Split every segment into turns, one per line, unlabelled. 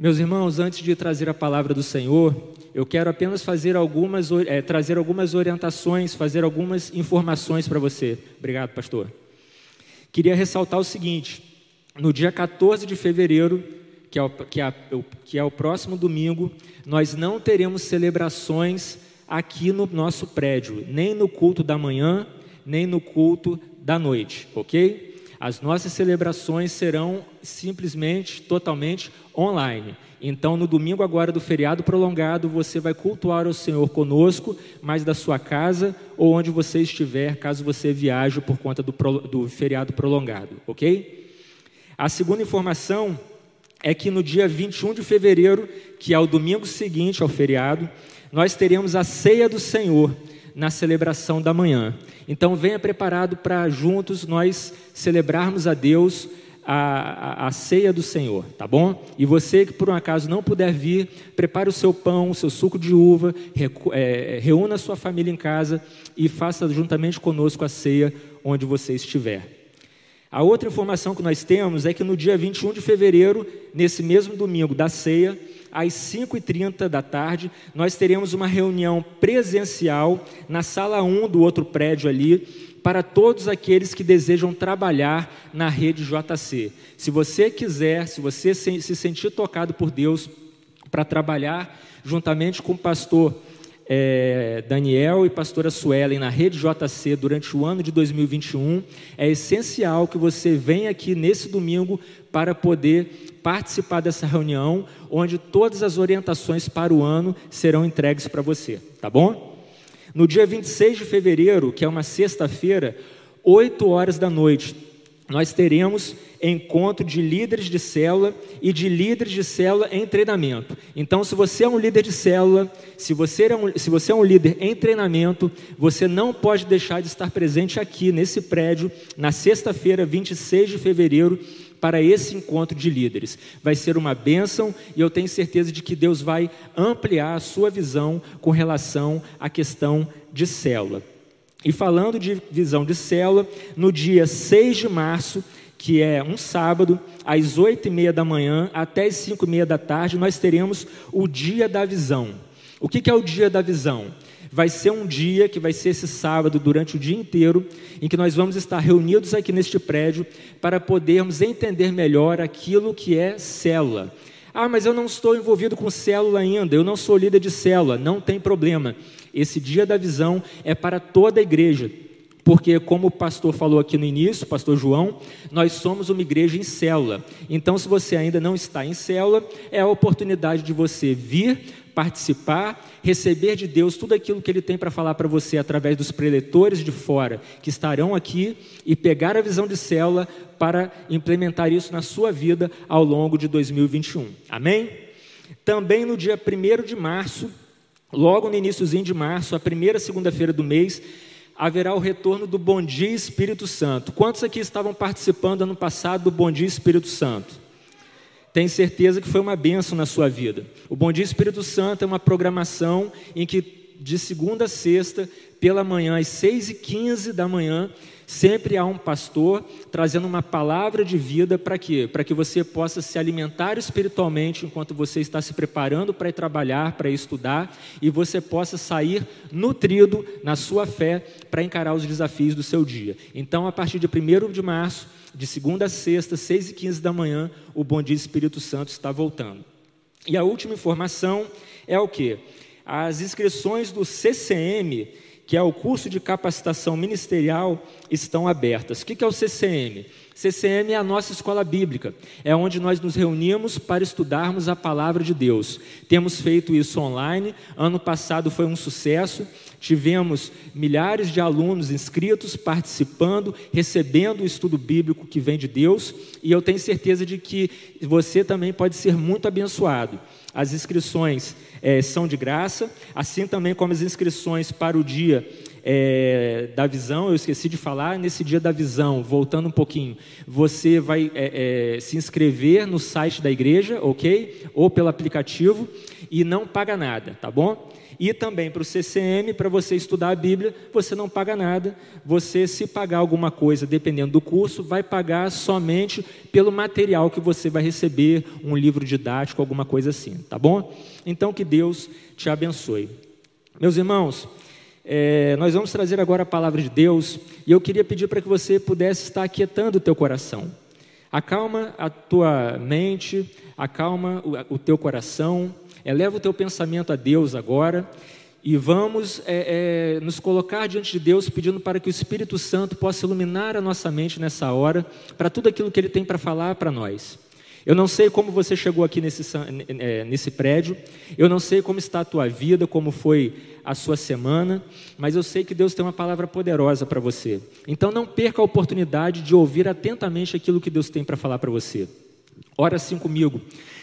Meus irmãos, antes de trazer a palavra do Senhor, eu quero apenas fazer algumas, é, trazer algumas orientações, fazer algumas informações para você. Obrigado, pastor. Queria ressaltar o seguinte: no dia 14 de fevereiro, que é o, que é, que é o próximo domingo, nós não teremos celebrações aqui no nosso prédio, nem no culto da manhã, nem no culto da noite, ok? As nossas celebrações serão simplesmente, totalmente online. Então, no domingo agora do feriado prolongado, você vai cultuar o Senhor conosco, mas da sua casa ou onde você estiver, caso você viaje por conta do, do feriado prolongado, ok? A segunda informação é que no dia 21 de fevereiro, que é o domingo seguinte ao feriado, nós teremos a ceia do Senhor na celebração da manhã. Então venha preparado para juntos nós celebrarmos a Deus a, a, a, ceia do Senhor, tá bom? E você que por um acaso não puder vir, prepare o seu pão, o seu suco de uva, é, reúna a sua família em casa e faça juntamente conosco a ceia onde você estiver. A outra informação que nós temos é que no dia 21 de fevereiro, nesse mesmo domingo da ceia, às 5h30 da tarde, nós teremos uma reunião presencial na sala 1 do outro prédio ali, para todos aqueles que desejam trabalhar na rede JC. Se você quiser, se você se sentir tocado por Deus para trabalhar juntamente com o pastor é, Daniel e pastora Suelen na rede JC durante o ano de 2021, é essencial que você venha aqui nesse domingo para poder participar dessa reunião, onde todas as orientações para o ano serão entregues para você, tá bom? No dia 26 de fevereiro, que é uma sexta-feira, 8 horas da noite, nós teremos encontro de líderes de célula e de líderes de célula em treinamento. Então, se você é um líder de célula, se você é um, se você é um líder em treinamento, você não pode deixar de estar presente aqui nesse prédio na sexta-feira, 26 de fevereiro, para esse encontro de líderes. Vai ser uma bênção e eu tenho certeza de que Deus vai ampliar a sua visão com relação à questão de célula. E falando de visão de célula, no dia 6 de março, que é um sábado, às oito e meia da manhã até as cinco e meia da tarde, nós teremos o dia da visão. O que é o dia da visão? Vai ser um dia que vai ser esse sábado, durante o dia inteiro, em que nós vamos estar reunidos aqui neste prédio para podermos entender melhor aquilo que é célula. Ah, mas eu não estou envolvido com célula ainda, eu não sou líder de célula. Não tem problema. Esse dia da visão é para toda a igreja, porque, como o pastor falou aqui no início, pastor João, nós somos uma igreja em célula. Então, se você ainda não está em célula, é a oportunidade de você vir, participar, receber de Deus tudo aquilo que Ele tem para falar para você através dos preletores de fora que estarão aqui e pegar a visão de célula para implementar isso na sua vida ao longo de 2021. Amém? Também no dia 1 de março, Logo no iníciozinho de março, a primeira segunda-feira do mês, haverá o retorno do Bom Dia Espírito Santo. Quantos aqui estavam participando ano passado do Bom Dia Espírito Santo? Tenho certeza que foi uma benção na sua vida. O Bom Dia Espírito Santo é uma programação em que de segunda a sexta, pela manhã, às seis e quinze da manhã, Sempre há um pastor trazendo uma palavra de vida para quê? Para que você possa se alimentar espiritualmente enquanto você está se preparando para ir trabalhar, para estudar, e você possa sair nutrido na sua fé para encarar os desafios do seu dia. Então, a partir de 1 de março, de segunda a sexta, 6 e 15 da manhã, o Bom Dia Espírito Santo está voltando. E a última informação é o que? As inscrições do CCM que é o curso de capacitação ministerial, estão abertas. O que é o CCM? CCM é a nossa escola bíblica, é onde nós nos reunimos para estudarmos a palavra de Deus. Temos feito isso online, ano passado foi um sucesso, tivemos milhares de alunos inscritos, participando, recebendo o estudo bíblico que vem de Deus, e eu tenho certeza de que você também pode ser muito abençoado. As inscrições é, são de graça, assim também como as inscrições para o dia é, da visão, eu esqueci de falar, nesse dia da visão, voltando um pouquinho, você vai é, se inscrever no site da igreja, ok? Ou pelo aplicativo, e não paga nada, tá bom? E também para o CCM, para você estudar a Bíblia, você não paga nada. Você, se pagar alguma coisa, dependendo do curso, vai pagar somente pelo material que você vai receber, um livro didático, alguma coisa assim, tá bom? Então, que Deus te abençoe. Meus irmãos, é, nós vamos trazer agora a palavra de Deus e eu queria pedir para que você pudesse estar aquietando o teu coração. Acalma a tua mente, acalma o, o teu coração eleva o teu pensamento a Deus agora e vamos é, é, nos colocar diante de Deus pedindo para que o Espírito Santo possa iluminar a nossa mente nessa hora para tudo aquilo que Ele tem para falar para nós. Eu não sei como você chegou aqui nesse, é, nesse prédio, eu não sei como está a tua vida, como foi a sua semana, mas eu sei que Deus tem uma palavra poderosa para você. Então não perca a oportunidade de ouvir atentamente aquilo que Deus tem para falar para você. Ora assim comigo.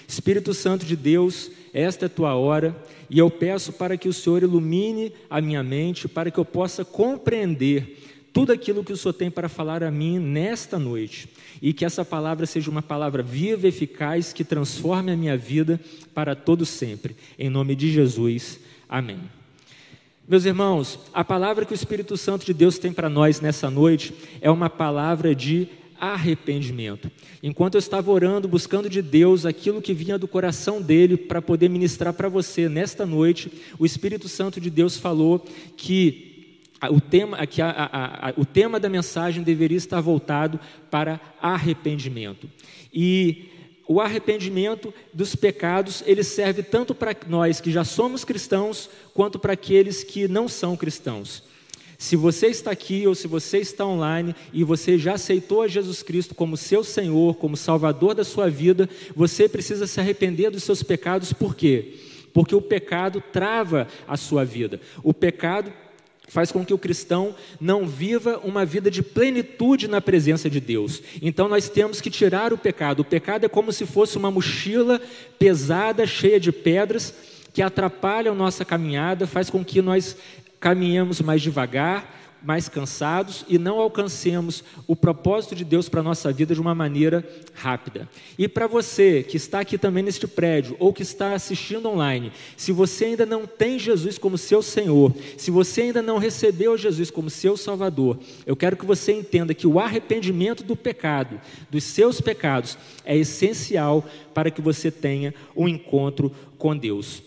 Espírito Santo de Deus, esta é tua hora, e eu peço para que o Senhor ilumine a minha mente, para que eu possa compreender tudo aquilo que o Senhor tem para falar a mim nesta noite, e que essa palavra seja uma palavra viva eficaz que transforme a minha vida para todo sempre. Em nome de Jesus. Amém. Meus irmãos, a palavra que o Espírito Santo de Deus tem para nós nessa noite é uma palavra de arrependimento. Enquanto eu estava orando, buscando de Deus aquilo que vinha do coração dele para poder ministrar para você nesta noite, o Espírito Santo de Deus falou que o tema, que a, a, a, o tema da mensagem deveria estar voltado para arrependimento. E o arrependimento dos pecados, ele serve tanto para nós que já somos cristãos, quanto para aqueles que não são cristãos. Se você está aqui ou se você está online e você já aceitou a Jesus Cristo como seu Senhor, como Salvador da sua vida, você precisa se arrepender dos seus pecados, por quê? Porque o pecado trava a sua vida. O pecado faz com que o cristão não viva uma vida de plenitude na presença de Deus. Então nós temos que tirar o pecado. O pecado é como se fosse uma mochila pesada, cheia de pedras, que atrapalha a nossa caminhada, faz com que nós caminhamos mais devagar, mais cansados e não alcancemos o propósito de Deus para a nossa vida de uma maneira rápida. E para você que está aqui também neste prédio ou que está assistindo online, se você ainda não tem Jesus como seu Senhor, se você ainda não recebeu Jesus como seu Salvador, eu quero que você entenda que o arrependimento do pecado, dos seus pecados, é essencial para que você tenha um encontro com Deus.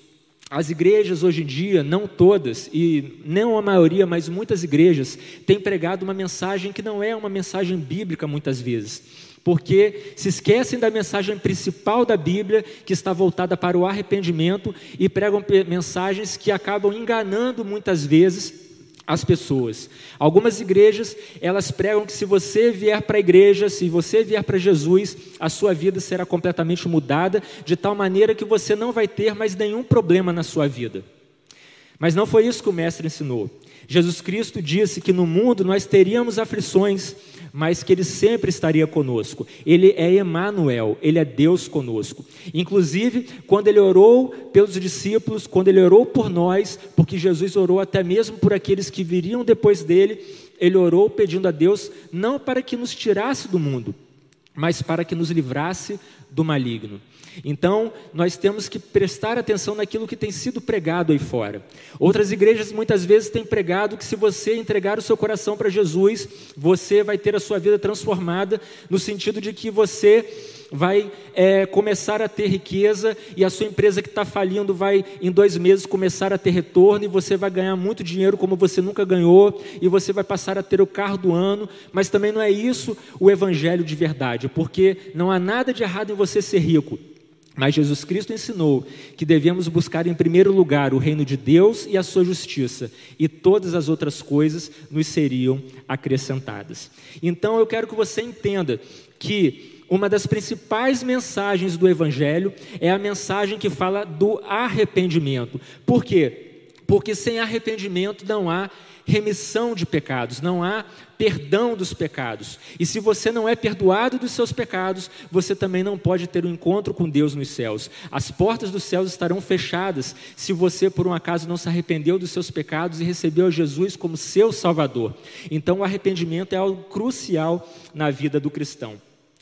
As igrejas hoje em dia, não todas, e não a maioria, mas muitas igrejas, têm pregado uma mensagem que não é uma mensagem bíblica muitas vezes, porque se esquecem da mensagem principal da Bíblia, que está voltada para o arrependimento, e pregam mensagens que acabam enganando muitas vezes as pessoas. Algumas igrejas, elas pregam que se você vier para a igreja, se você vier para Jesus, a sua vida será completamente mudada, de tal maneira que você não vai ter mais nenhum problema na sua vida. Mas não foi isso que o mestre ensinou. Jesus Cristo disse que no mundo nós teríamos aflições, mas que ele sempre estaria conosco. Ele é Emanuel, ele é Deus conosco. Inclusive, quando ele orou pelos discípulos, quando ele orou por nós, porque Jesus orou até mesmo por aqueles que viriam depois dele, ele orou pedindo a Deus não para que nos tirasse do mundo, mas para que nos livrasse do maligno. Então, nós temos que prestar atenção naquilo que tem sido pregado aí fora. Outras igrejas muitas vezes têm pregado que se você entregar o seu coração para Jesus, você vai ter a sua vida transformada, no sentido de que você vai é, começar a ter riqueza e a sua empresa que está falindo vai, em dois meses, começar a ter retorno e você vai ganhar muito dinheiro como você nunca ganhou e você vai passar a ter o carro do ano. Mas também não é isso o evangelho de verdade, porque não há nada de errado em você ser rico. Mas Jesus Cristo ensinou que devemos buscar em primeiro lugar o reino de Deus e a sua justiça, e todas as outras coisas nos seriam acrescentadas. Então eu quero que você entenda que uma das principais mensagens do Evangelho é a mensagem que fala do arrependimento. Por quê? Porque sem arrependimento não há remissão de pecados, não há perdão dos pecados. E se você não é perdoado dos seus pecados, você também não pode ter um encontro com Deus nos céus. As portas dos céus estarão fechadas se você, por um acaso, não se arrependeu dos seus pecados e recebeu Jesus como seu Salvador. Então, o arrependimento é algo crucial na vida do cristão.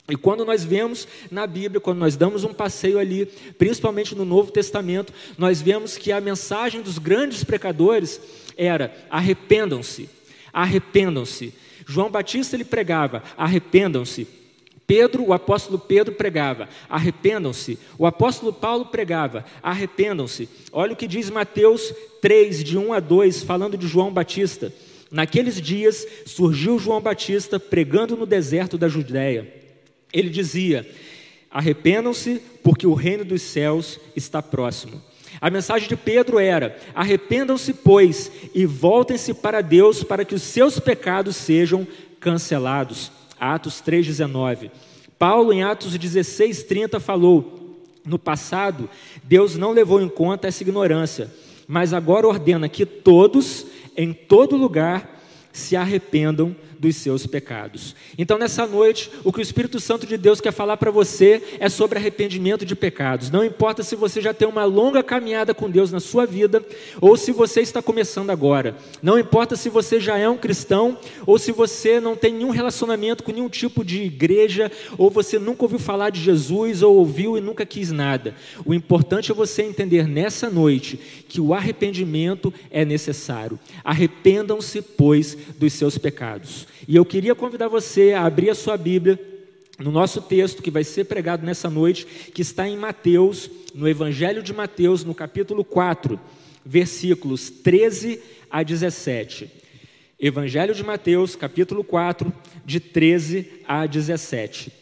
E quando nós vemos na Bíblia, quando nós damos um passeio ali, principalmente no Novo Testamento, nós vemos que a mensagem dos grandes pecadores era: arrependam-se, arrependam-se. João Batista ele pregava: arrependam-se. Pedro, o apóstolo Pedro pregava: arrependam-se. O apóstolo Paulo pregava: arrependam-se. Olha o que diz Mateus 3, de 1 a 2, falando de João Batista. Naqueles dias surgiu João Batista pregando no deserto da Judéia ele dizia: Arrependam-se, porque o reino dos céus está próximo. A mensagem de Pedro era: Arrependam-se, pois, e voltem-se para Deus, para que os seus pecados sejam cancelados. Atos 3,19. Paulo, em Atos 16,30, falou: No passado, Deus não levou em conta essa ignorância, mas agora ordena que todos, em todo lugar, se arrependam dos seus pecados. Então, nessa noite, o que o Espírito Santo de Deus quer falar para você é sobre arrependimento de pecados. Não importa se você já tem uma longa caminhada com Deus na sua vida ou se você está começando agora. Não importa se você já é um cristão ou se você não tem nenhum relacionamento com nenhum tipo de igreja ou você nunca ouviu falar de Jesus ou ouviu e nunca quis nada. O importante é você entender nessa noite que o arrependimento é necessário. Arrependam-se, pois, dos seus pecados. E eu queria convidar você a abrir a sua Bíblia no nosso texto que vai ser pregado nessa noite, que está em Mateus, no Evangelho de Mateus, no capítulo 4, versículos 13 a 17. Evangelho de Mateus, capítulo 4, de 13 a 17.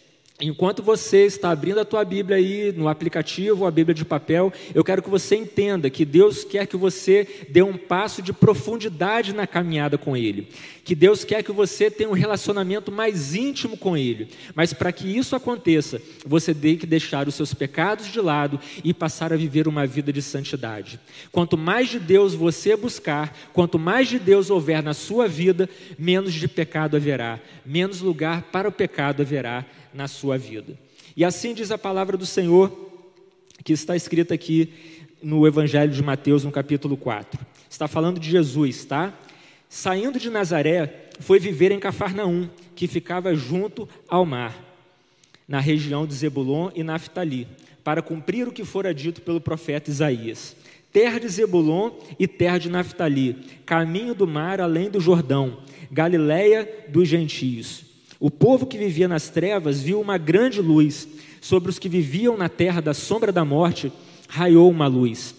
Enquanto você está abrindo a tua Bíblia aí no aplicativo, a Bíblia de papel, eu quero que você entenda que Deus quer que você dê um passo de profundidade na caminhada com Ele, que Deus quer que você tenha um relacionamento mais íntimo com Ele. Mas para que isso aconteça, você tem que deixar os seus pecados de lado e passar a viver uma vida de santidade. Quanto mais de Deus você buscar, quanto mais de Deus houver na sua vida, menos de pecado haverá, menos lugar para o pecado haverá na sua vida. E assim diz a palavra do Senhor, que está escrita aqui no Evangelho de Mateus, no capítulo 4. Está falando de Jesus, tá? Saindo de Nazaré, foi viver em Cafarnaum, que ficava junto ao mar, na região de Zebulon e Naftali, para cumprir o que fora dito pelo profeta Isaías. Terra de Zebulon e terra de Naftali, caminho do mar além do Jordão, Galiléia dos gentios. O povo que vivia nas trevas viu uma grande luz. Sobre os que viviam na terra da sombra da morte, raiou uma luz.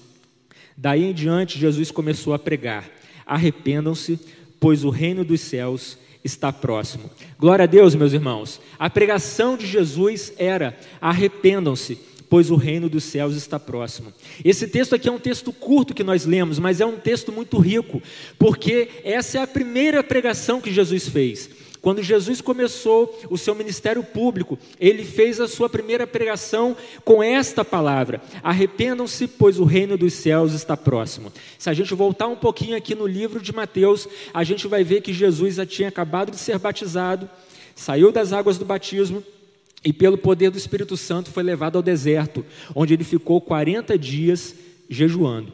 Daí em diante, Jesus começou a pregar: Arrependam-se, pois o reino dos céus está próximo. Glória a Deus, meus irmãos. A pregação de Jesus era: Arrependam-se, pois o reino dos céus está próximo. Esse texto aqui é um texto curto que nós lemos, mas é um texto muito rico, porque essa é a primeira pregação que Jesus fez. Quando Jesus começou o seu ministério público, ele fez a sua primeira pregação com esta palavra: Arrependam-se, pois o reino dos céus está próximo. Se a gente voltar um pouquinho aqui no livro de Mateus, a gente vai ver que Jesus já tinha acabado de ser batizado, saiu das águas do batismo e, pelo poder do Espírito Santo, foi levado ao deserto, onde ele ficou 40 dias jejuando.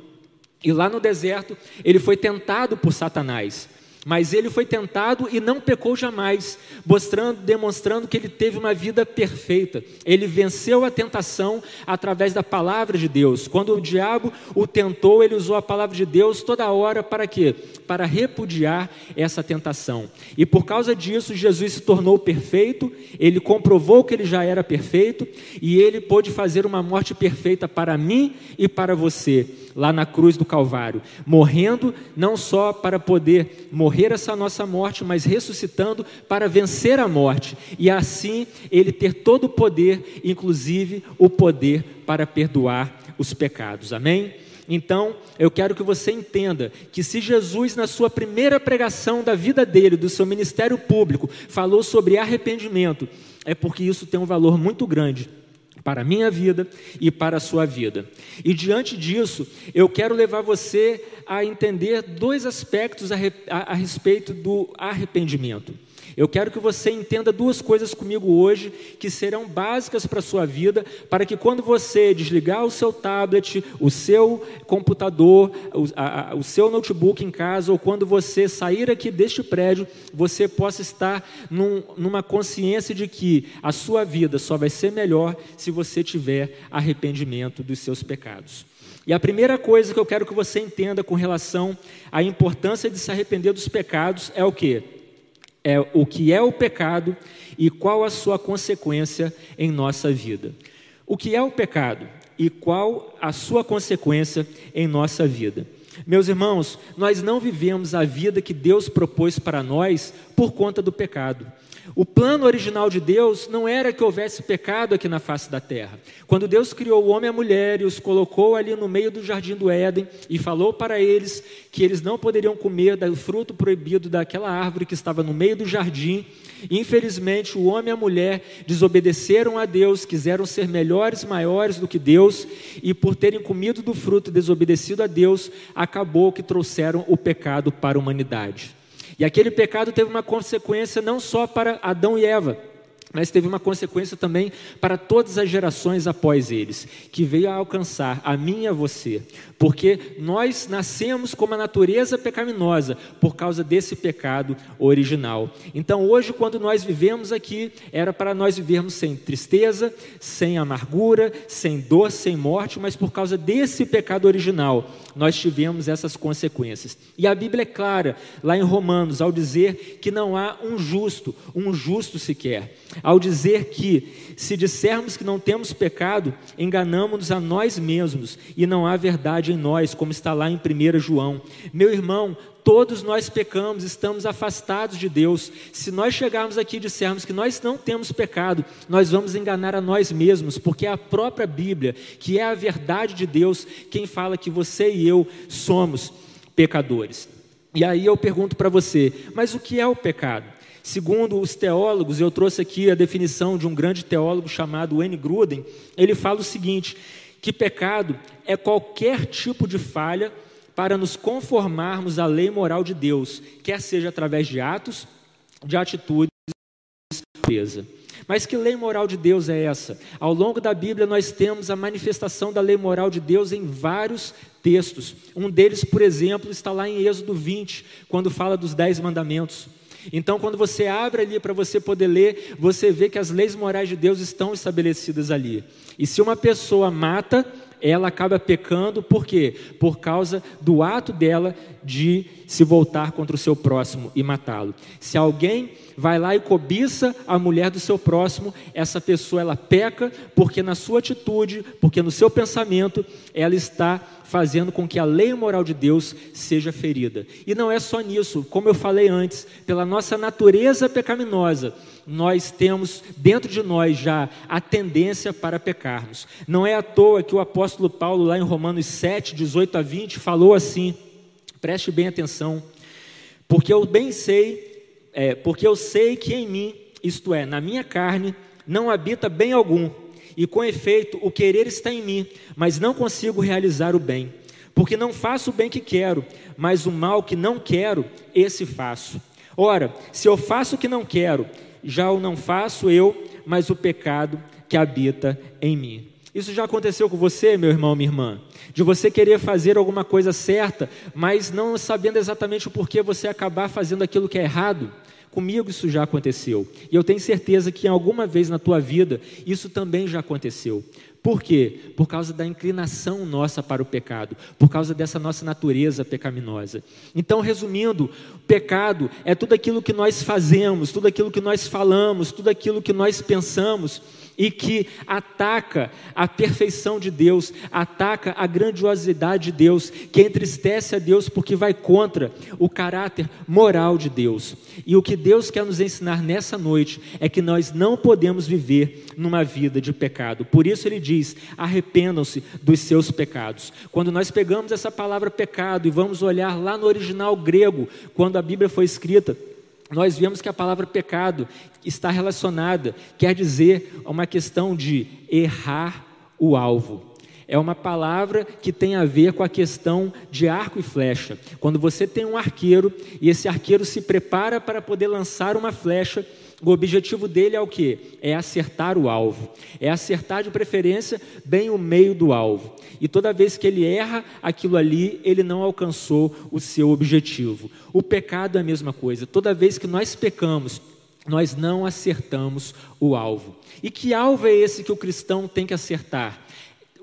E lá no deserto, ele foi tentado por Satanás. Mas ele foi tentado e não pecou jamais, mostrando, demonstrando que ele teve uma vida perfeita. Ele venceu a tentação através da palavra de Deus. Quando o diabo o tentou, ele usou a palavra de Deus toda hora para quê? Para repudiar essa tentação. E por causa disso, Jesus se tornou perfeito, ele comprovou que ele já era perfeito e ele pôde fazer uma morte perfeita para mim e para você lá na cruz do Calvário, morrendo não só para poder morrer essa nossa morte, mas ressuscitando para vencer a morte e assim ele ter todo o poder, inclusive o poder para perdoar os pecados. Amém? Então, eu quero que você entenda que se Jesus, na sua primeira pregação da vida dele, do seu ministério público, falou sobre arrependimento, é porque isso tem um valor muito grande para a minha vida e para a sua vida. E diante disso, eu quero levar você a entender dois aspectos a, a, a respeito do arrependimento. Eu quero que você entenda duas coisas comigo hoje que serão básicas para a sua vida, para que quando você desligar o seu tablet, o seu computador, o, a, o seu notebook em casa, ou quando você sair aqui deste prédio, você possa estar num, numa consciência de que a sua vida só vai ser melhor se você tiver arrependimento dos seus pecados. E a primeira coisa que eu quero que você entenda com relação à importância de se arrepender dos pecados é o que? É o que é o pecado e qual a sua consequência em nossa vida. O que é o pecado e qual a sua consequência em nossa vida. Meus irmãos, nós não vivemos a vida que Deus propôs para nós por conta do pecado. O plano original de Deus não era que houvesse pecado aqui na face da terra. Quando Deus criou o homem e a mulher e os colocou ali no meio do jardim do Éden e falou para eles que eles não poderiam comer do fruto proibido daquela árvore que estava no meio do jardim, infelizmente o homem e a mulher desobedeceram a Deus, quiseram ser melhores, maiores do que Deus e por terem comido do fruto e desobedecido a Deus, acabou que trouxeram o pecado para a humanidade. E aquele pecado teve uma consequência não só para Adão e Eva, mas teve uma consequência também para todas as gerações após eles, que veio a alcançar a mim e a você, porque nós nascemos com uma natureza pecaminosa por causa desse pecado original. Então, hoje, quando nós vivemos aqui, era para nós vivermos sem tristeza, sem amargura, sem dor, sem morte, mas por causa desse pecado original, nós tivemos essas consequências. E a Bíblia é clara, lá em Romanos, ao dizer que não há um justo, um justo sequer ao dizer que, se dissermos que não temos pecado, enganamos-nos a nós mesmos e não há verdade em nós, como está lá em 1 João. Meu irmão, todos nós pecamos, estamos afastados de Deus. Se nós chegarmos aqui e dissermos que nós não temos pecado, nós vamos enganar a nós mesmos, porque é a própria Bíblia, que é a verdade de Deus, quem fala que você e eu somos pecadores. E aí eu pergunto para você, mas o que é o pecado? Segundo os teólogos, eu trouxe aqui a definição de um grande teólogo chamado Wayne Gruden, ele fala o seguinte: que pecado é qualquer tipo de falha para nos conformarmos à lei moral de Deus, quer seja através de atos, de atitudes, de Mas que lei moral de Deus é essa? Ao longo da Bíblia nós temos a manifestação da lei moral de Deus em vários textos. Um deles, por exemplo, está lá em Êxodo 20, quando fala dos dez mandamentos. Então, quando você abre ali para você poder ler, você vê que as leis morais de Deus estão estabelecidas ali. E se uma pessoa mata, ela acaba pecando, por quê? Por causa do ato dela de se voltar contra o seu próximo e matá-lo. Se alguém vai lá e cobiça a mulher do seu próximo, essa pessoa ela peca porque na sua atitude, porque no seu pensamento, ela está fazendo com que a lei moral de Deus seja ferida. E não é só nisso, como eu falei antes, pela nossa natureza pecaminosa, nós temos dentro de nós já a tendência para pecarmos. Não é à toa que o apóstolo Paulo, lá em Romanos 7, 18 a 20, falou assim: preste bem atenção, porque eu bem sei, é, porque eu sei que em mim, isto é, na minha carne, não habita bem algum e com efeito o querer está em mim, mas não consigo realizar o bem. Porque não faço o bem que quero, mas o mal que não quero, esse faço. Ora, se eu faço o que não quero, já o não faço eu, mas o pecado que habita em mim. Isso já aconteceu com você, meu irmão, minha irmã? De você querer fazer alguma coisa certa, mas não sabendo exatamente o porquê você acabar fazendo aquilo que é errado? Comigo isso já aconteceu. E eu tenho certeza que alguma vez na tua vida isso também já aconteceu. Por quê? Por causa da inclinação nossa para o pecado, por causa dessa nossa natureza pecaminosa. Então, resumindo, pecado é tudo aquilo que nós fazemos, tudo aquilo que nós falamos, tudo aquilo que nós pensamos e que ataca a perfeição de Deus, ataca a grandiosidade de Deus, que entristece a Deus porque vai contra o caráter moral de Deus. E o que Deus quer nos ensinar nessa noite é que nós não podemos viver numa vida de pecado. Por isso ele diz: arrependam-se dos seus pecados. Quando nós pegamos essa palavra pecado e vamos olhar lá no original grego, quando a Bíblia foi escrita, nós vemos que a palavra pecado está relacionada, quer dizer, a uma questão de errar o alvo. é uma palavra que tem a ver com a questão de arco e flecha. Quando você tem um arqueiro e esse arqueiro se prepara para poder lançar uma flecha, o objetivo dele é o que? É acertar o alvo. É acertar de preferência bem o meio do alvo. E toda vez que ele erra aquilo ali, ele não alcançou o seu objetivo. O pecado é a mesma coisa. Toda vez que nós pecamos, nós não acertamos o alvo. E que alvo é esse que o cristão tem que acertar?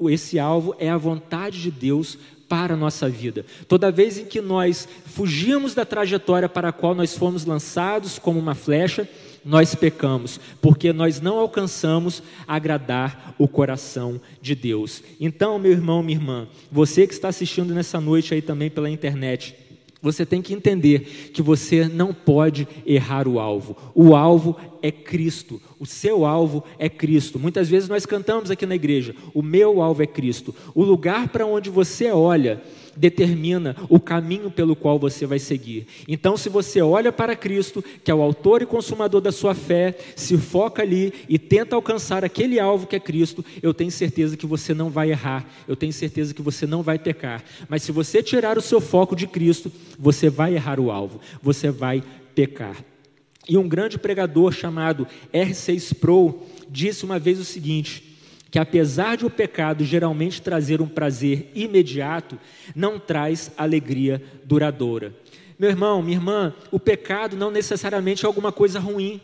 Esse alvo é a vontade de Deus para a nossa vida. Toda vez em que nós fugimos da trajetória para a qual nós fomos lançados como uma flecha, nós pecamos, porque nós não alcançamos agradar o coração de Deus. Então, meu irmão, minha irmã, você que está assistindo nessa noite aí também pela internet, você tem que entender que você não pode errar o alvo. O alvo é Cristo. O seu alvo é Cristo. Muitas vezes nós cantamos aqui na igreja: o meu alvo é Cristo. O lugar para onde você olha determina o caminho pelo qual você vai seguir. Então, se você olha para Cristo, que é o autor e consumador da sua fé, se foca ali e tenta alcançar aquele alvo que é Cristo, eu tenho certeza que você não vai errar, eu tenho certeza que você não vai pecar. Mas se você tirar o seu foco de Cristo, você vai errar o alvo, você vai pecar. E um grande pregador chamado R6 Pro disse uma vez o seguinte: que apesar de o pecado geralmente trazer um prazer imediato, não traz alegria duradoura. Meu irmão, minha irmã, o pecado não necessariamente é alguma coisa ruim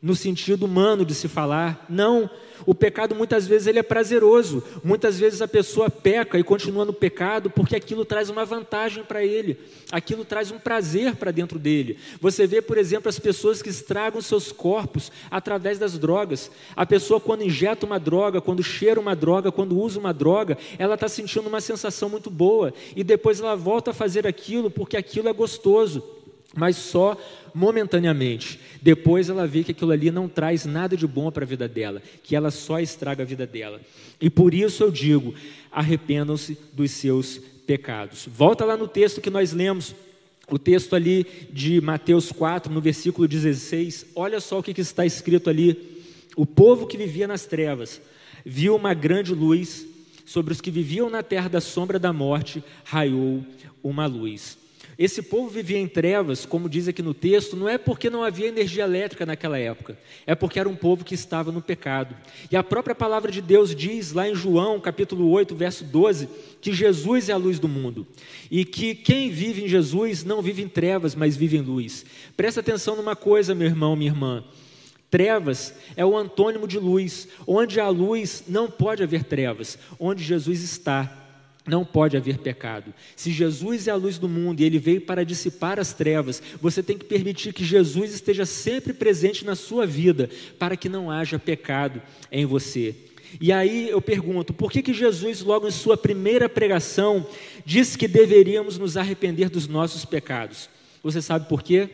no sentido humano de se falar. Não, o pecado muitas vezes ele é prazeroso. Muitas vezes a pessoa peca e continua no pecado porque aquilo traz uma vantagem para ele. Aquilo traz um prazer para dentro dele. Você vê, por exemplo, as pessoas que estragam seus corpos através das drogas. A pessoa quando injeta uma droga, quando cheira uma droga, quando usa uma droga, ela está sentindo uma sensação muito boa e depois ela volta a fazer aquilo porque aquilo é gostoso mas só momentaneamente. Depois ela vê que aquilo ali não traz nada de bom para a vida dela, que ela só estraga a vida dela. E por isso eu digo: arrependam-se dos seus pecados. Volta lá no texto que nós lemos, o texto ali de Mateus 4, no versículo 16. Olha só o que, que está escrito ali. O povo que vivia nas trevas viu uma grande luz, sobre os que viviam na terra da sombra da morte, raiou uma luz. Esse povo vivia em trevas, como diz aqui no texto, não é porque não havia energia elétrica naquela época, é porque era um povo que estava no pecado. E a própria palavra de Deus diz lá em João, capítulo 8, verso 12, que Jesus é a luz do mundo e que quem vive em Jesus não vive em trevas, mas vive em luz. Presta atenção numa coisa, meu irmão, minha irmã. Trevas é o antônimo de luz. Onde há luz, não pode haver trevas. Onde Jesus está, não pode haver pecado. Se Jesus é a luz do mundo e ele veio para dissipar as trevas, você tem que permitir que Jesus esteja sempre presente na sua vida, para que não haja pecado em você. E aí eu pergunto, por que, que Jesus, logo em sua primeira pregação, disse que deveríamos nos arrepender dos nossos pecados? Você sabe por quê?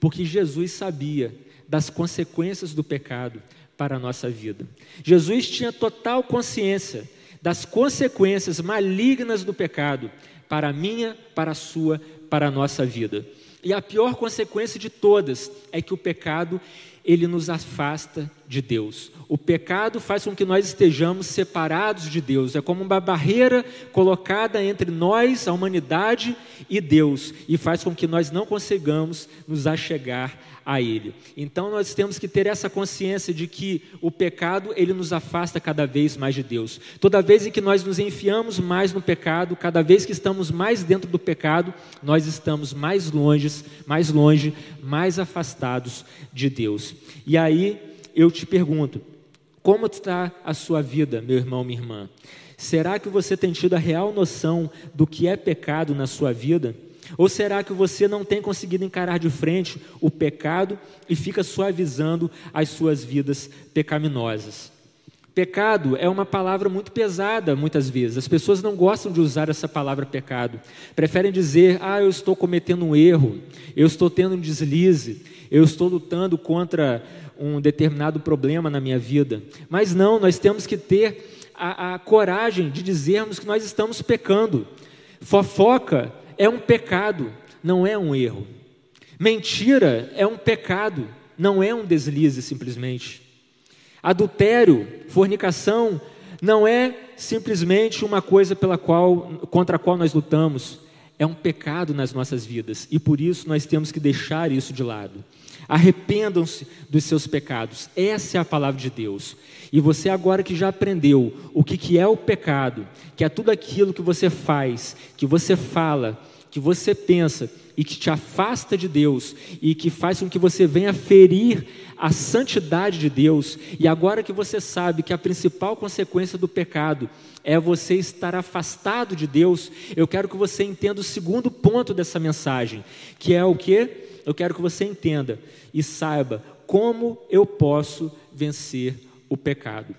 Porque Jesus sabia das consequências do pecado para a nossa vida. Jesus tinha total consciência das consequências malignas do pecado para a minha, para a sua, para a nossa vida. E a pior consequência de todas é que o pecado ele nos afasta de Deus. O pecado faz com que nós estejamos separados de Deus. É como uma barreira colocada entre nós, a humanidade e Deus, e faz com que nós não consigamos nos achegar a Ele. Então nós temos que ter essa consciência de que o pecado ele nos afasta cada vez mais de Deus. Toda vez em que nós nos enfiamos mais no pecado, cada vez que estamos mais dentro do pecado, nós estamos mais longe, mais longe, mais afastados de Deus. E aí eu te pergunto, como está a sua vida, meu irmão, minha irmã? Será que você tem tido a real noção do que é pecado na sua vida? Ou será que você não tem conseguido encarar de frente o pecado e fica suavizando as suas vidas pecaminosas? Pecado é uma palavra muito pesada muitas vezes. As pessoas não gostam de usar essa palavra pecado. Preferem dizer: "Ah, eu estou cometendo um erro, eu estou tendo um deslize, eu estou lutando contra um determinado problema na minha vida". Mas não, nós temos que ter a, a coragem de dizermos que nós estamos pecando. Fofoca é um pecado, não é um erro. Mentira é um pecado, não é um deslize simplesmente. Adultério, fornicação, não é simplesmente uma coisa pela qual, contra a qual nós lutamos, é um pecado nas nossas vidas e por isso nós temos que deixar isso de lado. Arrependam-se dos seus pecados, essa é a palavra de Deus. E você, agora que já aprendeu o que, que é o pecado, que é tudo aquilo que você faz, que você fala, que você pensa e que te afasta de Deus e que faz com que você venha ferir a santidade de Deus, e agora que você sabe que a principal consequência do pecado é você estar afastado de Deus, eu quero que você entenda o segundo ponto dessa mensagem, que é o que? Eu quero que você entenda e saiba como eu posso vencer o pecado.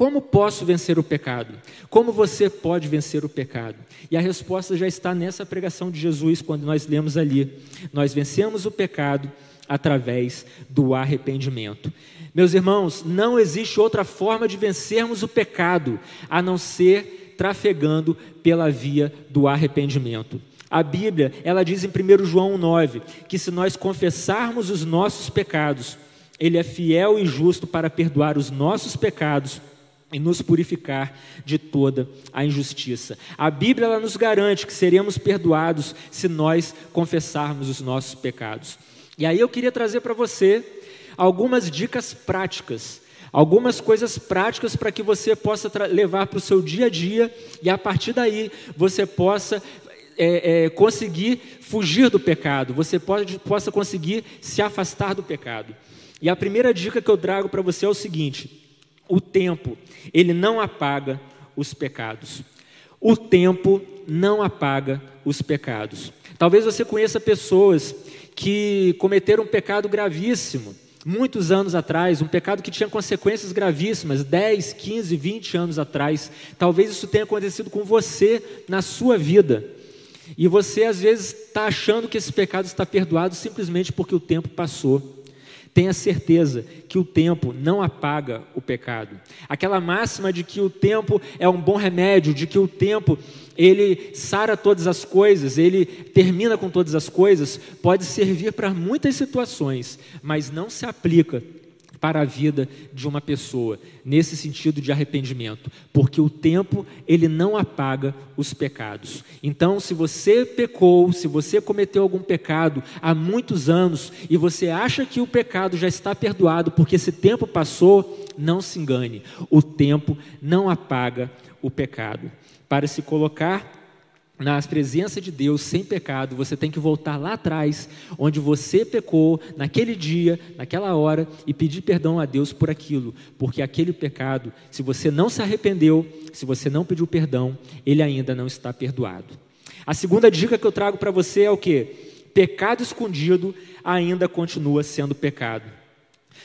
Como posso vencer o pecado? Como você pode vencer o pecado? E a resposta já está nessa pregação de Jesus, quando nós lemos ali. Nós vencemos o pecado através do arrependimento. Meus irmãos, não existe outra forma de vencermos o pecado a não ser trafegando pela via do arrependimento. A Bíblia, ela diz em 1 João 9 que se nós confessarmos os nossos pecados, ele é fiel e justo para perdoar os nossos pecados e nos purificar de toda a injustiça. A Bíblia ela nos garante que seremos perdoados se nós confessarmos os nossos pecados. E aí eu queria trazer para você algumas dicas práticas, algumas coisas práticas para que você possa levar para o seu dia a dia e a partir daí você possa é, é, conseguir fugir do pecado, você pode, possa conseguir se afastar do pecado. E a primeira dica que eu trago para você é o seguinte: o tempo, ele não apaga os pecados. O tempo não apaga os pecados. Talvez você conheça pessoas que cometeram um pecado gravíssimo, muitos anos atrás, um pecado que tinha consequências gravíssimas, 10, 15, 20 anos atrás. Talvez isso tenha acontecido com você na sua vida. E você às vezes está achando que esse pecado está perdoado simplesmente porque o tempo passou. Tenha certeza que o tempo não apaga o pecado. Aquela máxima de que o tempo é um bom remédio, de que o tempo ele sara todas as coisas, ele termina com todas as coisas, pode servir para muitas situações, mas não se aplica para a vida de uma pessoa, nesse sentido de arrependimento, porque o tempo ele não apaga os pecados. Então, se você pecou, se você cometeu algum pecado há muitos anos e você acha que o pecado já está perdoado porque esse tempo passou, não se engane. O tempo não apaga o pecado. Para se colocar na presença de Deus sem pecado, você tem que voltar lá atrás, onde você pecou, naquele dia, naquela hora, e pedir perdão a Deus por aquilo, porque aquele pecado, se você não se arrependeu, se você não pediu perdão, ele ainda não está perdoado. A segunda dica que eu trago para você é o que? Pecado escondido ainda continua sendo pecado.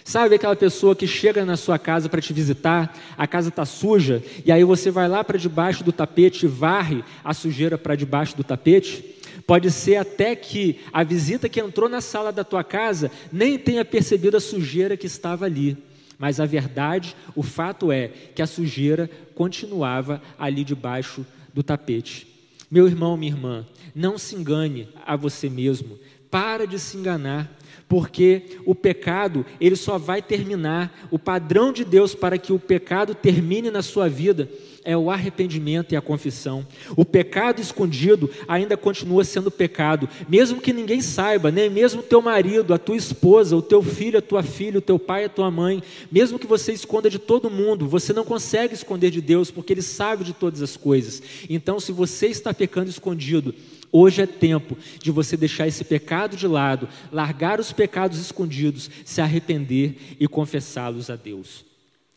Sabe aquela pessoa que chega na sua casa para te visitar, a casa está suja, e aí você vai lá para debaixo do tapete e varre a sujeira para debaixo do tapete? Pode ser até que a visita que entrou na sala da tua casa nem tenha percebido a sujeira que estava ali. Mas a verdade, o fato é que a sujeira continuava ali debaixo do tapete. Meu irmão, minha irmã, não se engane a você mesmo. Para de se enganar porque o pecado, ele só vai terminar, o padrão de Deus para que o pecado termine na sua vida é o arrependimento e a confissão. O pecado escondido ainda continua sendo pecado, mesmo que ninguém saiba, nem mesmo teu marido, a tua esposa, o teu filho, a tua filha, o teu pai, a tua mãe, mesmo que você esconda de todo mundo, você não consegue esconder de Deus, porque Ele sabe de todas as coisas. Então, se você está pecando escondido, Hoje é tempo de você deixar esse pecado de lado, largar os pecados escondidos, se arrepender e confessá-los a Deus.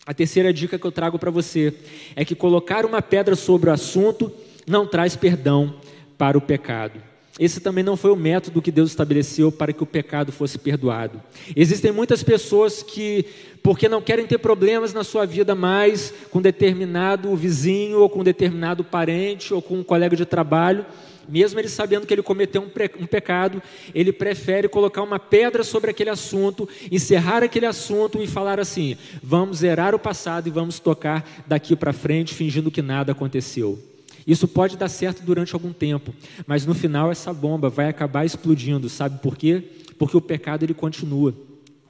A terceira dica que eu trago para você é que colocar uma pedra sobre o assunto não traz perdão para o pecado. Esse também não foi o método que Deus estabeleceu para que o pecado fosse perdoado. Existem muitas pessoas que, porque não querem ter problemas na sua vida mais com determinado vizinho, ou com determinado parente, ou com um colega de trabalho, mesmo ele sabendo que ele cometeu um, um, pecado, ele prefere colocar uma pedra sobre aquele assunto, encerrar aquele assunto e falar assim: vamos zerar o passado e vamos tocar daqui para frente, fingindo que nada aconteceu. Isso pode dar certo durante algum tempo, mas no final essa bomba vai acabar explodindo, sabe por quê? Porque o pecado ele continua.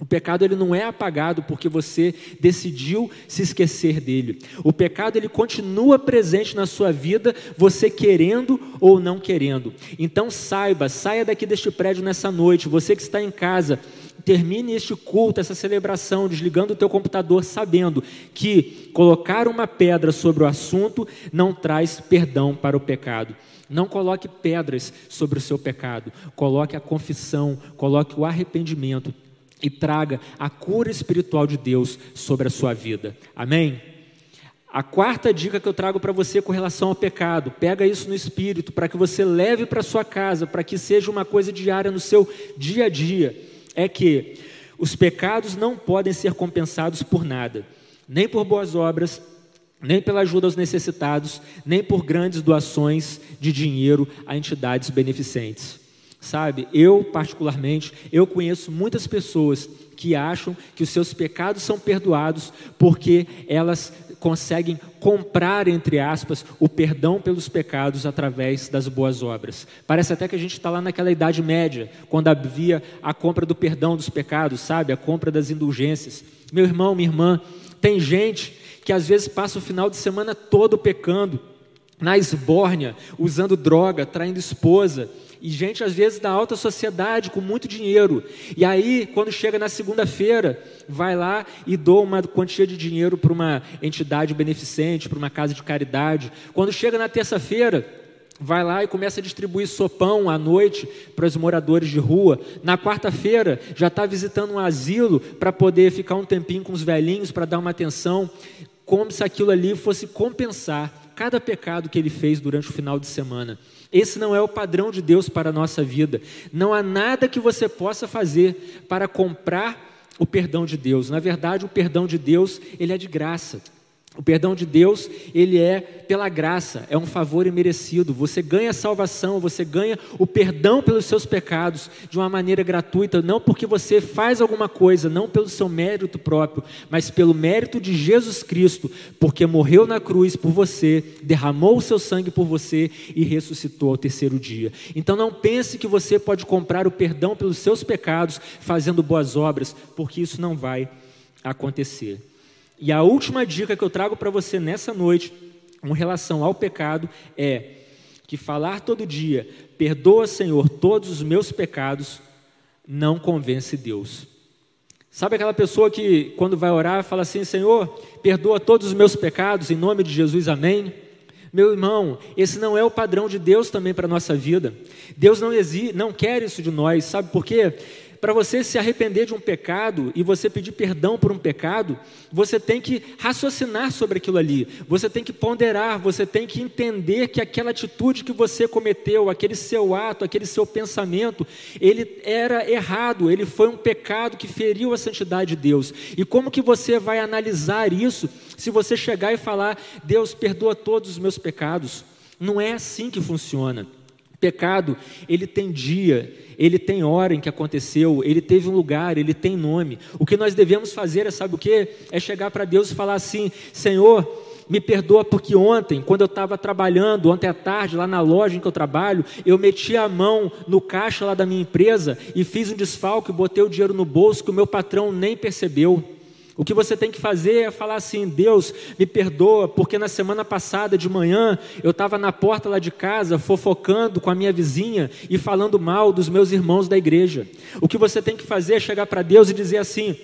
O pecado ele não é apagado porque você decidiu se esquecer dele. O pecado ele continua presente na sua vida, você querendo ou não querendo. Então saiba, saia daqui deste prédio nessa noite, você que está em casa, termine este culto, essa celebração, desligando o teu computador, sabendo que colocar uma pedra sobre o assunto não traz perdão para o pecado. Não coloque pedras sobre o seu pecado, coloque a confissão, coloque o arrependimento e traga a cura espiritual de Deus sobre a sua vida. Amém? A quarta dica que eu trago para você com relação ao pecado, pega isso no espírito para que você leve para sua casa, para que seja uma coisa diária no seu dia a dia, é que os pecados não podem ser compensados por nada, nem por boas obras, nem pela ajuda aos necessitados, nem por grandes doações de dinheiro a entidades beneficentes. Sabe, eu particularmente, eu conheço muitas pessoas que acham que os seus pecados são perdoados porque elas conseguem comprar, entre aspas, o perdão pelos pecados através das boas obras. Parece até que a gente está lá naquela Idade Média, quando havia a compra do perdão dos pecados, sabe? A compra das indulgências. Meu irmão, minha irmã, tem gente que às vezes passa o final de semana todo pecando, na esbórnia, usando droga, traindo esposa, e gente às vezes da alta sociedade com muito dinheiro. E aí, quando chega na segunda-feira, vai lá e doa uma quantia de dinheiro para uma entidade beneficente, para uma casa de caridade. Quando chega na terça-feira, vai lá e começa a distribuir sopão à noite para os moradores de rua. Na quarta-feira, já está visitando um asilo para poder ficar um tempinho com os velhinhos, para dar uma atenção, como se aquilo ali fosse compensar cada pecado que ele fez durante o final de semana. Esse não é o padrão de Deus para a nossa vida. Não há nada que você possa fazer para comprar o perdão de Deus. Na verdade, o perdão de Deus, ele é de graça. O perdão de Deus, ele é pela graça, é um favor imerecido. Você ganha salvação, você ganha o perdão pelos seus pecados de uma maneira gratuita, não porque você faz alguma coisa, não pelo seu mérito próprio, mas pelo mérito de Jesus Cristo, porque morreu na cruz por você, derramou o seu sangue por você e ressuscitou ao terceiro dia. Então não pense que você pode comprar o perdão pelos seus pecados fazendo boas obras, porque isso não vai acontecer. E a última dica que eu trago para você nessa noite, com relação ao pecado, é que falar todo dia, perdoa, Senhor, todos os meus pecados, não convence Deus. Sabe aquela pessoa que, quando vai orar, fala assim: Senhor, perdoa todos os meus pecados, em nome de Jesus, amém? Meu irmão, esse não é o padrão de Deus também para a nossa vida. Deus não, exige, não quer isso de nós, sabe por quê? Para você se arrepender de um pecado e você pedir perdão por um pecado, você tem que raciocinar sobre aquilo ali, você tem que ponderar, você tem que entender que aquela atitude que você cometeu, aquele seu ato, aquele seu pensamento, ele era errado, ele foi um pecado que feriu a santidade de Deus. E como que você vai analisar isso se você chegar e falar: Deus perdoa todos os meus pecados? Não é assim que funciona. Pecado, ele tem dia, ele tem hora em que aconteceu, ele teve um lugar, ele tem nome. O que nós devemos fazer é, sabe o que? É chegar para Deus e falar assim: Senhor, me perdoa porque ontem, quando eu estava trabalhando, ontem à tarde, lá na loja em que eu trabalho, eu meti a mão no caixa lá da minha empresa e fiz um desfalque, botei o dinheiro no bolso que o meu patrão nem percebeu. O que você tem que fazer é falar assim: Deus, me perdoa, porque na semana passada de manhã eu estava na porta lá de casa fofocando com a minha vizinha e falando mal dos meus irmãos da igreja. O que você tem que fazer é chegar para Deus e dizer assim: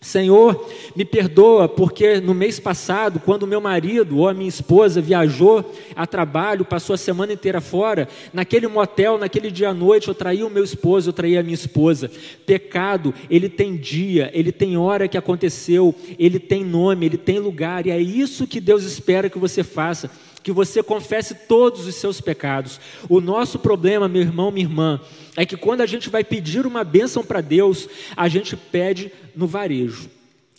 Senhor, me perdoa, porque no mês passado, quando meu marido ou a minha esposa viajou a trabalho, passou a semana inteira fora, naquele motel, naquele dia à noite, eu traí o meu esposo, eu traí a minha esposa. Pecado, ele tem dia, ele tem hora que aconteceu, ele tem nome, ele tem lugar, e é isso que Deus espera que você faça que você confesse todos os seus pecados. O nosso problema, meu irmão, minha irmã, é que quando a gente vai pedir uma bênção para Deus, a gente pede no varejo.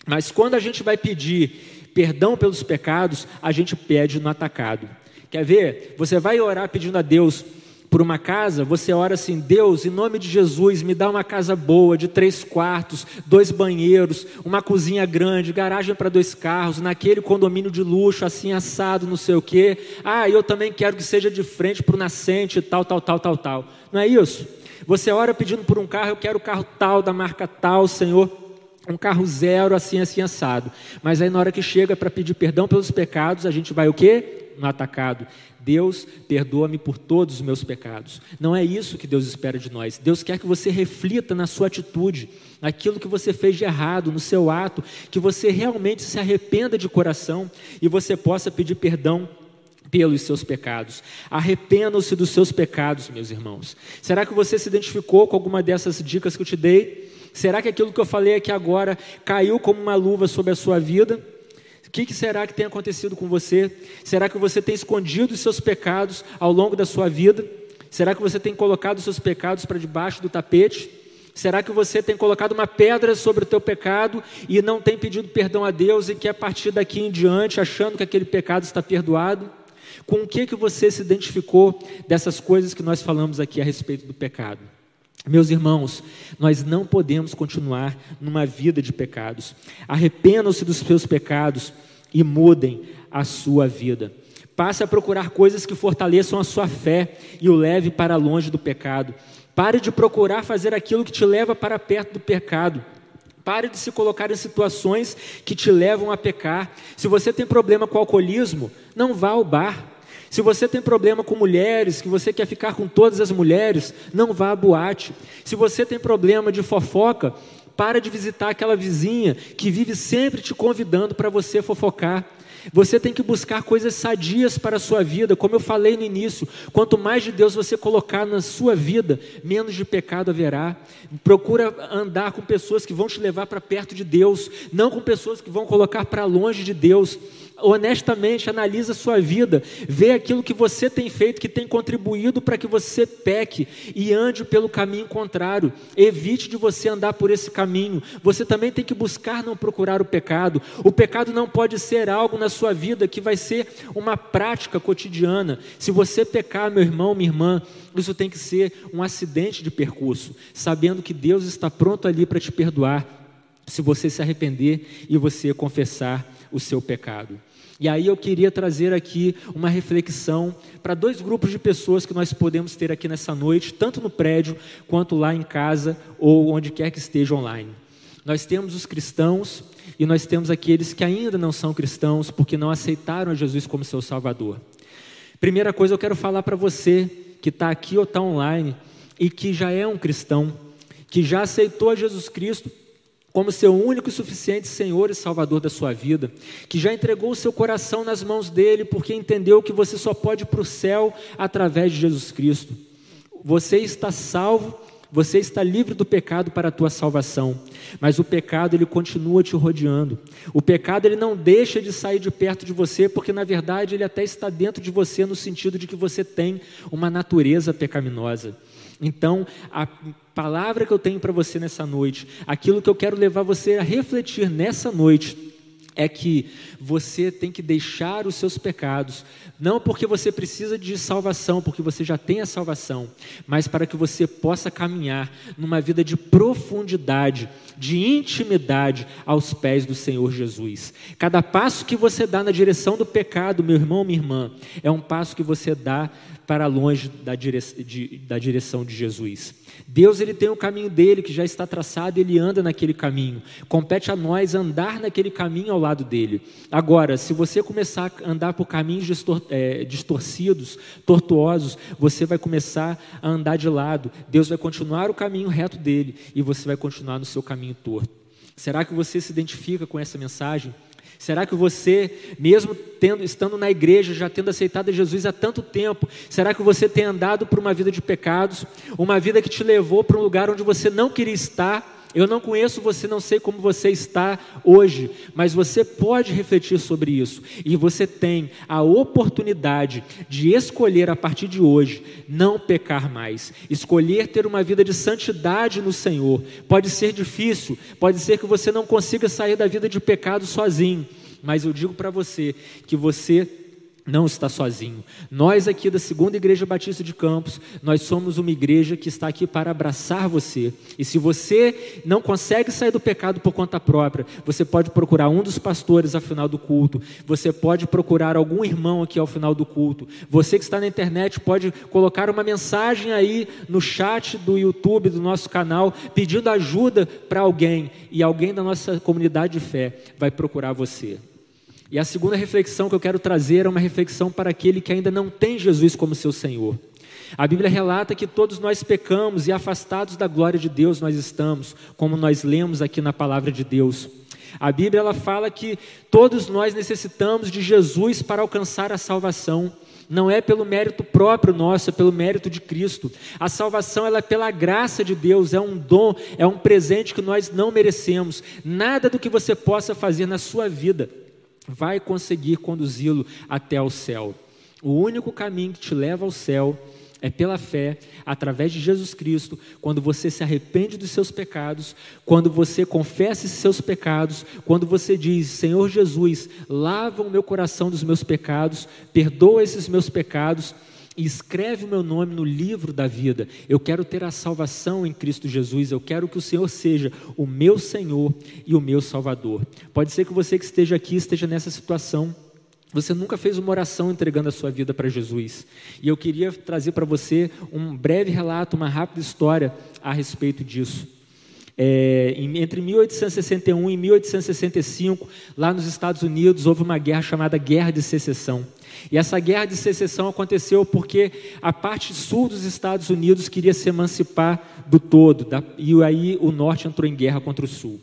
Mas quando a gente vai pedir perdão pelos pecados, a gente pede no atacado. Quer ver? Você vai orar pedindo a Deus por uma casa, você ora assim: Deus, em nome de Jesus, me dá uma casa boa, de três quartos, dois banheiros, uma cozinha grande, garagem para dois carros, naquele condomínio de luxo, assim assado, não sei o quê. Ah, eu também quero que seja de frente para o nascente, tal, tal, tal, tal, tal. Não é isso? Você ora pedindo por um carro, eu quero o carro tal, da marca tal, Senhor. um carro zero, assim, assim, assado. Mas aí na hora que chega para pedir perdão pelos pecados, a gente vai o quê? No atacado. Deus, perdoa-me por todos os meus pecados. Não é isso que Deus espera de nós. Deus quer que você reflita na sua atitude, naquilo que você fez de errado, no seu ato, que você realmente se arrependa de coração e você possa pedir perdão pelos seus pecados. Arrependam-se dos seus pecados, meus irmãos. Será que você se identificou com alguma dessas dicas que eu te dei? Será que aquilo que eu falei aqui agora caiu como uma luva sobre a sua vida? O que, que, será que tem acontecido com você? Será que você tem escondido os seus pecados ao longo da sua vida? Será que você tem colocado os seus pecados para debaixo do tapete? Será que você tem colocado uma pedra sobre o teu pecado e não tem pedido perdão a Deus e que a partir daqui em diante, achando que aquele pecado está perdoado? Com o que que você se identificou dessas coisas que nós falamos aqui a respeito do pecado? Meus irmãos, nós não podemos continuar numa vida de pecados. Arrependam-se dos seus pecados e mudem a sua vida. Passe a procurar coisas que fortaleçam a sua fé e o leve para longe do pecado. Pare de procurar fazer aquilo que te leva para perto do pecado. Pare de se colocar em situações que te levam a pecar. Se você tem problema com alcoolismo, não vá ao bar. Se você tem problema com mulheres, que você quer ficar com todas as mulheres, não vá à boate. Se você tem problema de fofoca, para de visitar aquela vizinha que vive sempre te convidando para você fofocar. Você tem que buscar coisas sadias para a sua vida, como eu falei no início. Quanto mais de Deus você colocar na sua vida, menos de pecado haverá. Procura andar com pessoas que vão te levar para perto de Deus, não com pessoas que vão colocar para longe de Deus honestamente analisa a sua vida, vê aquilo que você tem feito que tem contribuído para que você peque e ande pelo caminho contrário. Evite de você andar por esse caminho. Você também tem que buscar não procurar o pecado. O pecado não pode ser algo na sua vida que vai ser uma prática cotidiana. Se você pecar, meu irmão, minha irmã, isso tem que ser um acidente de percurso, sabendo que Deus está pronto ali para te perdoar se você se arrepender e você confessar o seu pecado. E aí eu queria trazer aqui uma reflexão para dois grupos de pessoas que nós podemos ter aqui nessa noite, tanto no prédio quanto lá em casa ou onde quer que esteja online. Nós temos os cristãos e nós temos aqueles que ainda não são cristãos porque não aceitaram Jesus como seu Salvador. Primeira coisa, eu quero falar para você que está aqui ou está online e que já é um cristão, que já aceitou Jesus Cristo como seu único e suficiente Senhor e Salvador da sua vida, que já entregou o seu coração nas mãos dele, porque entendeu que você só pode ir para o céu através de Jesus Cristo. Você está salvo, você está livre do pecado para a tua salvação, mas o pecado ele continua te rodeando. O pecado ele não deixa de sair de perto de você, porque na verdade ele até está dentro de você no sentido de que você tem uma natureza pecaminosa. Então, a palavra que eu tenho para você nessa noite, aquilo que eu quero levar você a refletir nessa noite, é que você tem que deixar os seus pecados, não porque você precisa de salvação, porque você já tem a salvação, mas para que você possa caminhar numa vida de profundidade, de intimidade aos pés do Senhor Jesus. Cada passo que você dá na direção do pecado, meu irmão, minha irmã, é um passo que você dá para longe da, de... da direção de Jesus. Deus ele tem o caminho dele que já está traçado, e ele anda naquele caminho. Compete a nós andar naquele caminho ao lado dele. Agora, se você começar a andar por caminhos distor é, distorcidos, tortuosos, você vai começar a andar de lado. Deus vai continuar o caminho reto dele e você vai continuar no seu caminho torto. Será que você se identifica com essa mensagem? Será que você, mesmo tendo, estando na igreja, já tendo aceitado Jesus há tanto tempo, será que você tem andado por uma vida de pecados, uma vida que te levou para um lugar onde você não queria estar? Eu não conheço você, não sei como você está hoje, mas você pode refletir sobre isso. E você tem a oportunidade de escolher a partir de hoje não pecar mais, escolher ter uma vida de santidade no Senhor. Pode ser difícil, pode ser que você não consiga sair da vida de pecado sozinho, mas eu digo para você que você não está sozinho. Nós aqui da Segunda Igreja Batista de Campos, nós somos uma igreja que está aqui para abraçar você. E se você não consegue sair do pecado por conta própria, você pode procurar um dos pastores ao final do culto. Você pode procurar algum irmão aqui ao final do culto. Você que está na internet pode colocar uma mensagem aí no chat do YouTube do nosso canal pedindo ajuda para alguém e alguém da nossa comunidade de fé vai procurar você. E a segunda reflexão que eu quero trazer é uma reflexão para aquele que ainda não tem Jesus como seu Senhor. A Bíblia relata que todos nós pecamos e afastados da glória de Deus nós estamos, como nós lemos aqui na palavra de Deus. A Bíblia ela fala que todos nós necessitamos de Jesus para alcançar a salvação. Não é pelo mérito próprio nosso, é pelo mérito de Cristo. A salvação ela é pela graça de Deus, é um dom, é um presente que nós não merecemos. Nada do que você possa fazer na sua vida vai conseguir conduzi-lo até ao céu. O único caminho que te leva ao céu é pela fé, através de Jesus Cristo, quando você se arrepende dos seus pecados, quando você confessa esses seus pecados, quando você diz: Senhor Jesus, lava o meu coração dos meus pecados, perdoa esses meus pecados e escreve o meu nome no livro da vida. Eu quero ter a salvação em Cristo Jesus. Eu quero que o Senhor seja o meu Senhor e o meu Salvador. Pode ser que você que esteja aqui esteja nessa situação. Você nunca fez uma oração entregando a sua vida para Jesus. E eu queria trazer para você um breve relato, uma rápida história a respeito disso. É, entre 1861 e 1865, lá nos Estados Unidos, houve uma guerra chamada Guerra de Secessão. E essa guerra de secessão aconteceu porque a parte sul dos Estados Unidos queria se emancipar do todo, da, e aí o norte entrou em guerra contra o sul.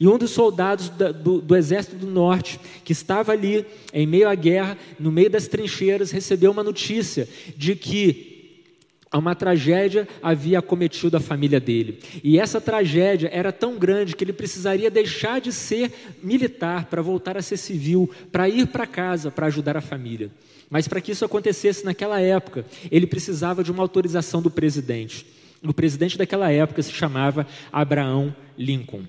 E um dos soldados da, do, do, exército do norte, que estava ali em meio à guerra, no meio das trincheiras, recebeu uma notícia de que uma tragédia havia acometido a família dele. E essa tragédia era tão grande que ele precisaria deixar de ser militar para voltar a ser civil, para ir para casa para ajudar a família. Mas para que isso acontecesse naquela época, ele precisava de uma autorização do presidente. O presidente daquela época se chamava Abraão Lincoln.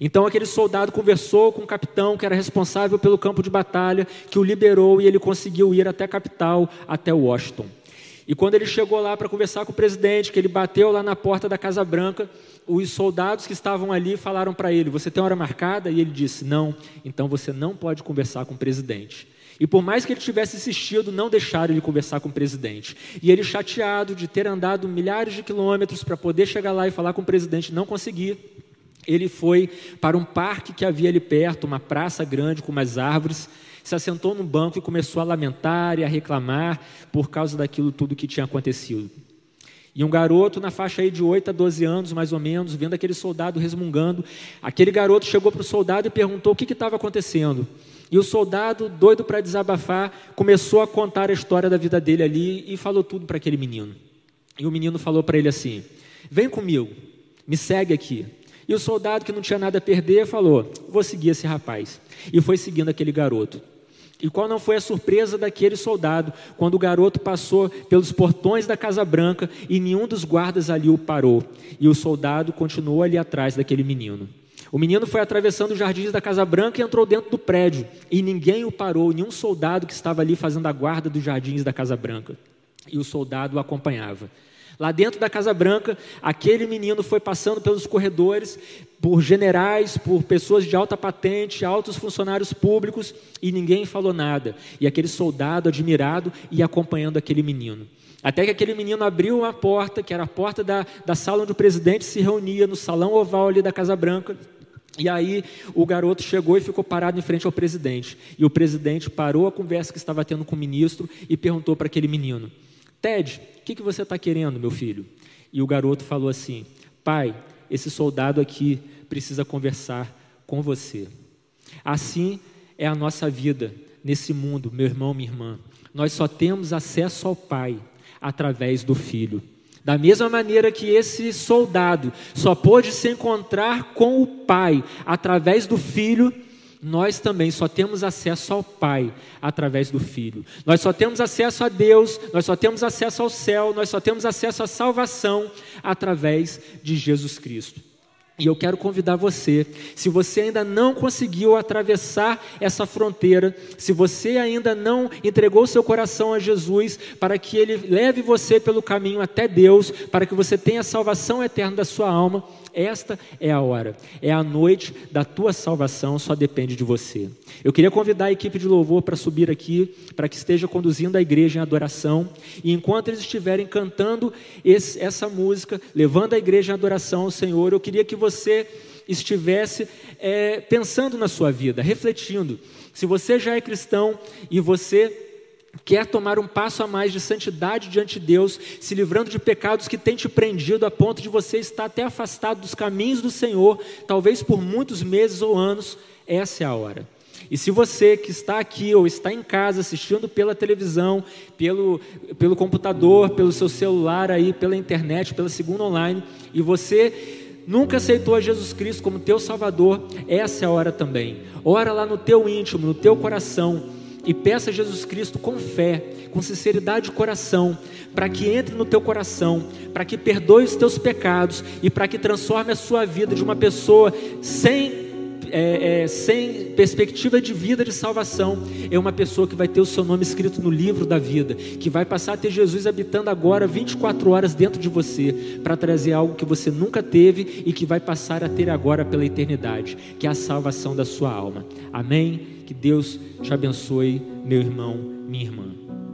Então aquele soldado conversou com o capitão que era responsável pelo campo de batalha, que o liberou e ele conseguiu ir até a capital, até Washington. E quando ele chegou lá para conversar com o presidente, que ele bateu lá na porta da Casa Branca, os soldados que estavam ali falaram para ele: Você tem hora marcada? E ele disse: Não, então você não pode conversar com o presidente. E por mais que ele tivesse insistido, não deixaram ele conversar com o presidente. E ele, chateado de ter andado milhares de quilômetros para poder chegar lá e falar com o presidente, não conseguir, ele foi para um parque que havia ali perto, uma praça grande com umas árvores, se assentou num banco e começou a lamentar e a reclamar por causa daquilo tudo que tinha acontecido. E um garoto na faixa aí de 8 a 12 anos, mais ou menos, vendo aquele soldado resmungando, aquele garoto chegou para o soldado e perguntou o que estava acontecendo. E o soldado, doido para desabafar, começou a contar a história da vida dele ali e falou tudo para aquele menino. E o menino falou para ele assim: Vem comigo, me segue aqui. E o soldado, que não tinha nada a perder, falou: Vou seguir esse rapaz. E foi seguindo aquele garoto. E qual não foi a surpresa daquele soldado quando o garoto passou pelos portões da Casa Branca e nenhum dos guardas ali o parou. E o soldado continuou ali atrás daquele menino. O menino foi atravessando os jardins da Casa Branca e entrou dentro do prédio. E ninguém o parou, nenhum soldado que estava ali fazendo a guarda dos jardins da Casa Branca. E o soldado o acompanhava. Lá dentro da Casa Branca, aquele menino foi passando pelos corredores, por generais, por pessoas de alta patente, altos funcionários públicos, e ninguém falou nada. E aquele soldado admirado ia acompanhando aquele menino. Até que aquele menino abriu uma porta, que era a porta da, da sala onde o presidente se reunia, no salão oval ali da Casa Branca. E aí o garoto chegou e ficou parado em frente ao presidente. E o presidente parou a conversa que estava tendo com o ministro e perguntou para aquele menino: Ted, o que, que você está querendo, meu filho? E o garoto falou assim: Pai, esse soldado aqui precisa conversar com você. Assim é a nossa vida nesse mundo, meu irmão, minha irmã. Nós só temos acesso ao Pai através do Filho. Da mesma maneira que esse soldado só pôde se encontrar com o Pai através do Filho, nós também só temos acesso ao Pai através do Filho. Nós só temos acesso a Deus, nós só temos acesso ao céu, nós só temos acesso à salvação através de Jesus Cristo. E eu quero convidar você, se você ainda não conseguiu atravessar essa fronteira, se você ainda não entregou seu coração a Jesus, para que Ele leve você pelo caminho até Deus, para que você tenha a salvação eterna da sua alma, esta é a hora, é a noite da tua salvação, só depende de você. Eu queria convidar a equipe de louvor para subir aqui, para que esteja conduzindo a igreja em adoração, e enquanto eles estiverem cantando esse, essa música, levando a igreja em adoração ao Senhor, eu queria que você estivesse é, pensando na sua vida, refletindo. Se você já é cristão e você quer tomar um passo a mais de santidade diante de Deus, se livrando de pecados que têm te prendido a ponto de você estar até afastado dos caminhos do Senhor, talvez por muitos meses ou anos, essa é a hora. E se você que está aqui ou está em casa assistindo pela televisão, pelo, pelo computador, pelo seu celular aí, pela internet, pela segunda online, e você nunca aceitou a Jesus Cristo como teu Salvador, essa é a hora também. Ora lá no teu íntimo, no teu coração, e peça a Jesus Cristo com fé, com sinceridade de coração, para que entre no teu coração, para que perdoe os teus pecados e para que transforme a sua vida de uma pessoa sem, é, é, sem perspectiva de vida de salvação, é uma pessoa que vai ter o seu nome escrito no livro da vida, que vai passar a ter Jesus habitando agora 24 horas dentro de você, para trazer algo que você nunca teve e que vai passar a ter agora pela eternidade, que é a salvação da sua alma. Amém? Que Deus te abençoe, meu irmão, minha irmã.